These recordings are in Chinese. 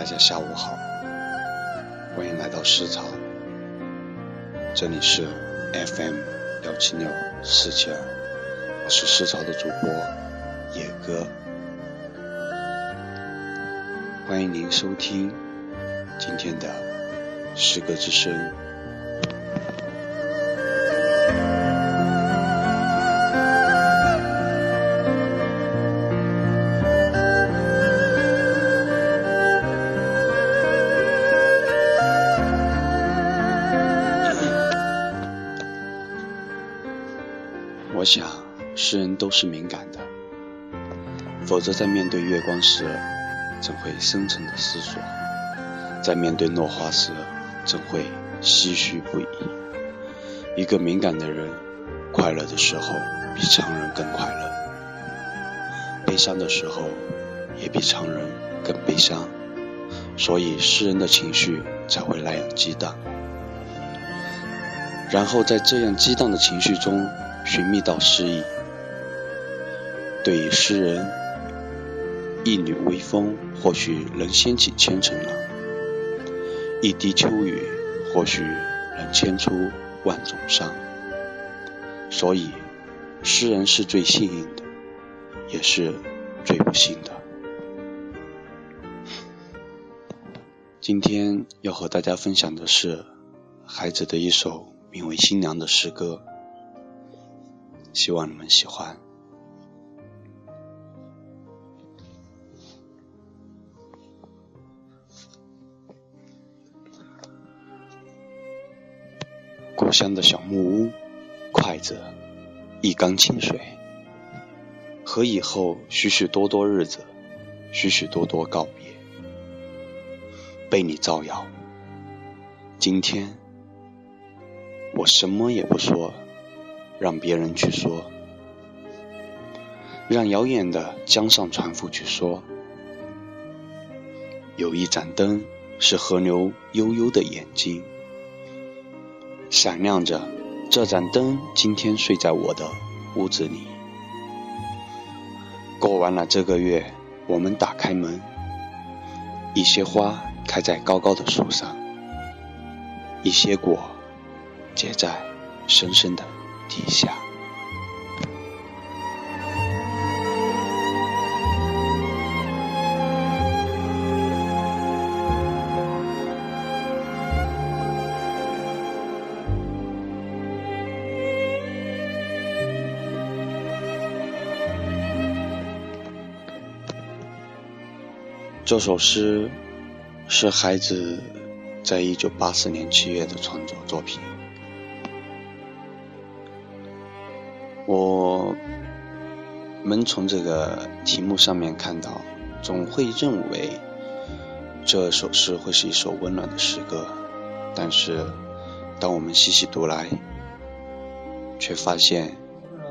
大家下午好，欢迎来到诗潮，这里是 FM 幺七六四七二，我是诗潮的主播野哥，欢迎您收听今天的诗歌之声。想，诗人都是敏感的，否则在面对月光时，怎会深沉的思索；在面对落花时，怎会唏嘘不已？一个敏感的人，快乐的时候比常人更快乐，悲伤的时候也比常人更悲伤，所以诗人的情绪才会那样激荡。然后在这样激荡的情绪中，寻觅到诗意。对于诗人，一缕微风或许能掀起千层浪，一滴秋雨或许能牵出万种伤。所以，诗人是最幸运的，也是最不幸的。今天要和大家分享的是孩子的一首名为《新娘》的诗歌。希望你们喜欢。故乡的小木屋，筷子，一缸清水，和以后许许多多日子，许许多多告别，被你造谣。今天，我什么也不说了。让别人去说，让遥远的江上船夫去说。有一盏灯，是河流悠悠的眼睛，闪亮着。这盏灯今天睡在我的屋子里。过完了这个月，我们打开门，一些花开在高高的树上，一些果结在深深的。地下。这首诗是孩子在一九八四年七月的创作作品。我们从这个题目上面看到，总会认为这首诗会是一首温暖的诗歌，但是当我们细细读来，却发现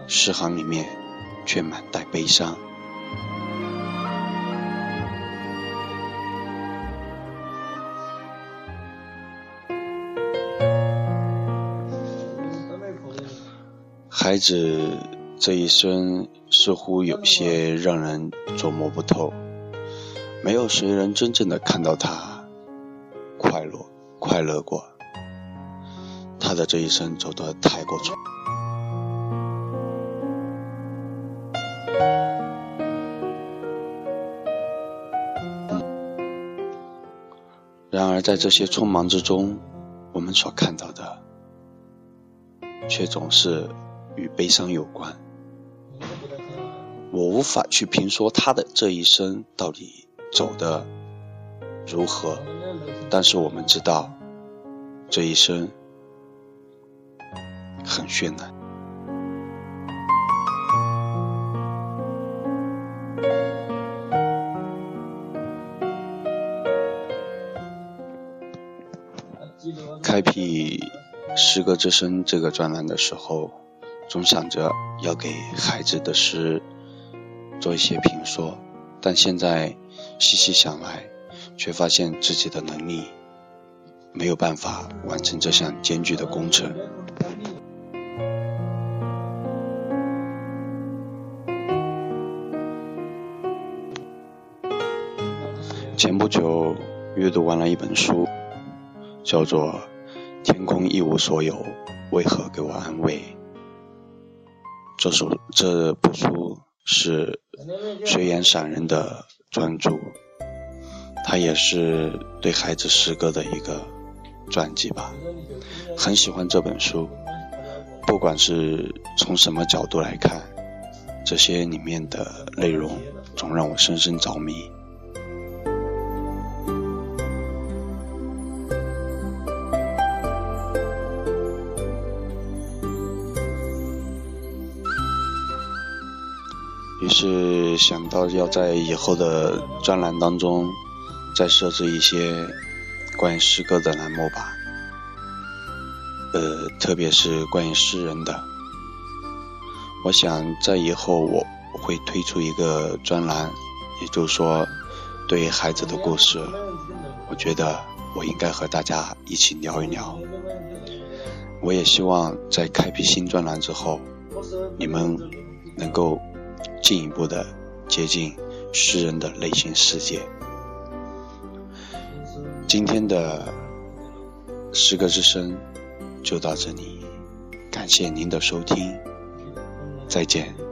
诗行里面却满带悲伤。孩子这一生似乎有些让人琢磨不透，没有谁能真正的看到他快乐快乐过。他的这一生走得太过匆。然而在这些匆忙之中，我们所看到的，却总是。与悲伤有关，我无法去评说他的这一生到底走的如何，但是我们知道这一生很绚烂。开辟诗歌之声这个专栏的时候。总想着要给孩子的诗做一些评说，但现在细细想来，却发现自己的能力没有办法完成这项艰巨的工程。前不久阅读完了一本书，叫做《天空一无所有，为何给我安慰》。这首这部书是随缘散人的专著，它也是对孩子诗歌的一个传记吧。很喜欢这本书，不管是从什么角度来看，这些里面的内容总让我深深着迷。于是想到要在以后的专栏当中再设置一些关于诗歌的栏目吧，呃，特别是关于诗人的。我想在以后我会推出一个专栏，也就是说，对于孩子的故事，我觉得我应该和大家一起聊一聊。我也希望在开辟新专栏之后，你们能够。进一步的接近诗人的内心世界。今天的诗歌之声就到这里，感谢您的收听，再见。